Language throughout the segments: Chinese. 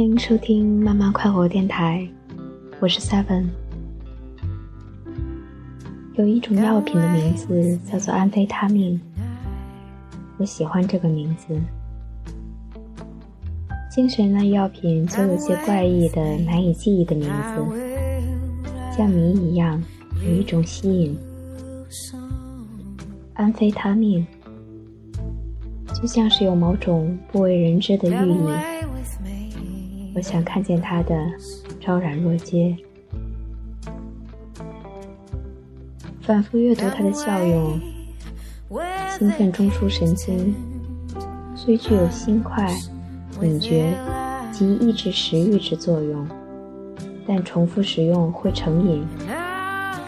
欢迎收听慢慢快活电台，我是 Seven。有一种药品的名字叫做安非他命，我喜欢这个名字。精神类药品总有些怪异的、难以记忆的名字，像谜一样，有一种吸引。安非他命，就像是有某种不为人知的寓意。我想看见它的昭然若揭。反复阅读它的效用，兴奋中枢神经虽具有心快、敏觉及抑制食欲之作用，但重复使用会成瘾。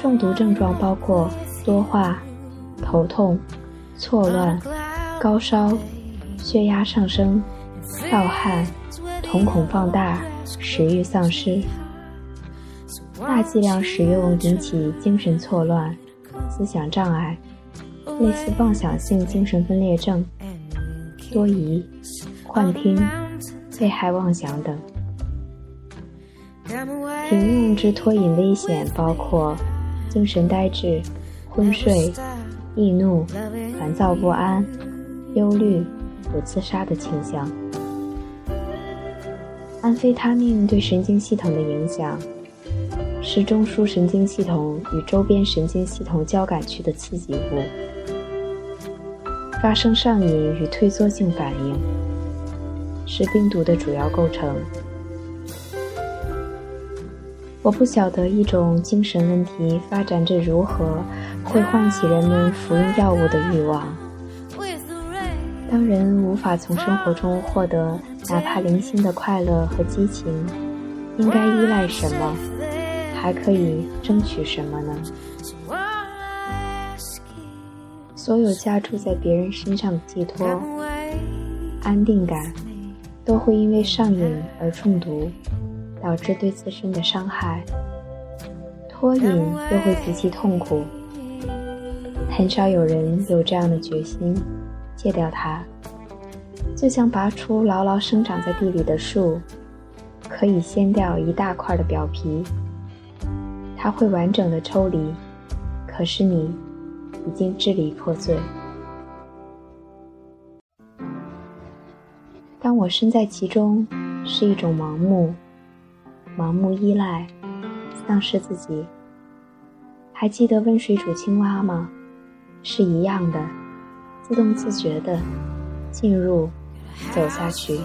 中毒症状包括多化、头痛、错乱、高烧、血压上升、盗汗、瞳孔放大、食欲丧失。大剂量使用引起精神错乱。思想障碍，类似妄想性精神分裂症、多疑、幻听、被害妄想等。停用之脱瘾危险包括精神呆滞、昏睡、易怒、烦躁不安、忧虑、有自杀的倾向。安非他命对神经系统的影响。是中枢神经系统与周边神经系统交感区的刺激物，发生上瘾与退缩性反应，是病毒的主要构成。我不晓得一种精神问题发展着如何会唤起人们服用药物的欲望。当人无法从生活中获得哪怕零星的快乐和激情，应该依赖什么？还可以争取什么呢？所有加注在别人身上的寄托、安定感，都会因为上瘾而中毒，导致对自身的伤害。脱瘾又会极其痛苦，很少有人有这样的决心戒掉它。就像拔出牢牢生长在地里的树，可以掀掉一大块的表皮。它会完整的抽离，可是你已经支离破碎。当我身在其中，是一种盲目、盲目依赖、丧失自己。还记得温水煮青蛙吗？是一样的，自动自觉的进入、走下去。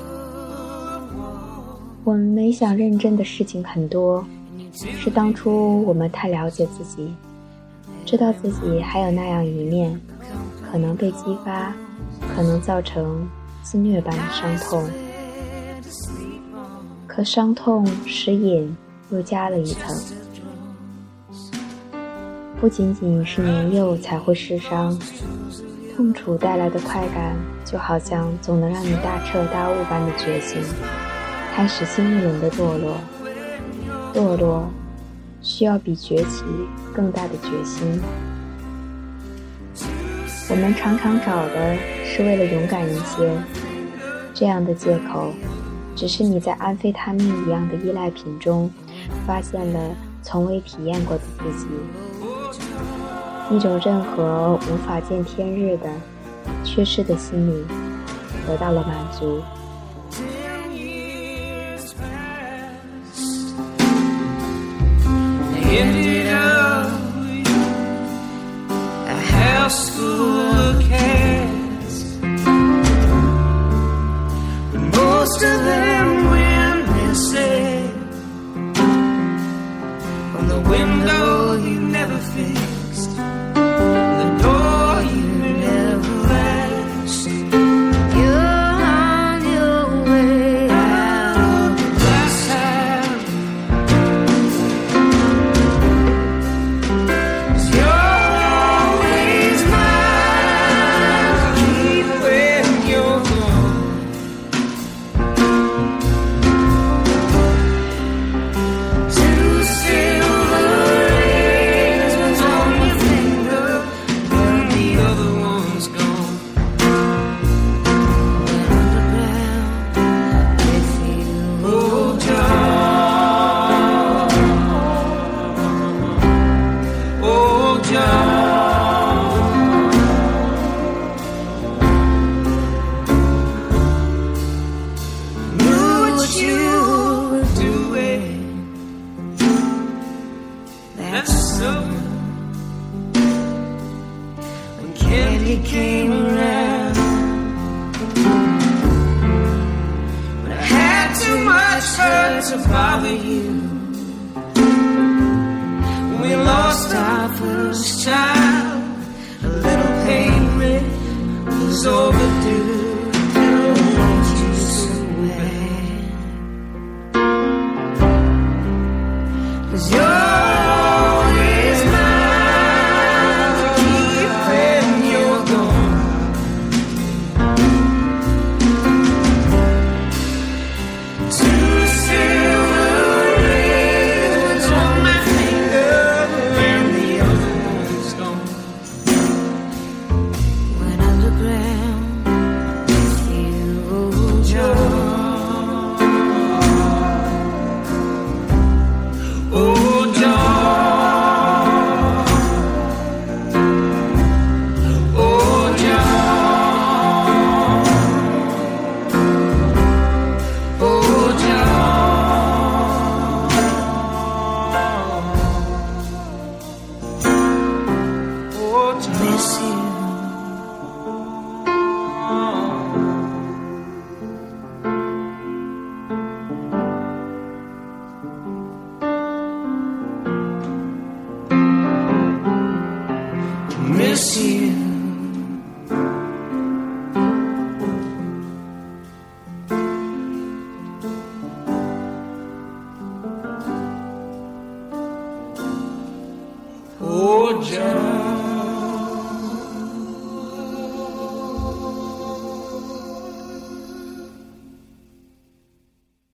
我们没想认真的事情很多。是当初我们太了解自己，知道自己还有那样一面，可能被激发，可能造成自虐般的伤痛。可伤痛使瘾又加了一层，不仅仅是年幼才会失伤，痛楚带来的快感，就好像总能让你大彻大悟般的觉醒，开始新一轮的堕落。堕落需要比崛起更大的决心。我们常常找的是为了勇敢一些，这样的借口，只是你在安非他命一样的依赖品中发现了从未体验过的自己，一种任何无法见天日的缺失的心理得到了满足。most of them candy came around. When I had too much hurt to bother you. When we lost our first child, Oh, John.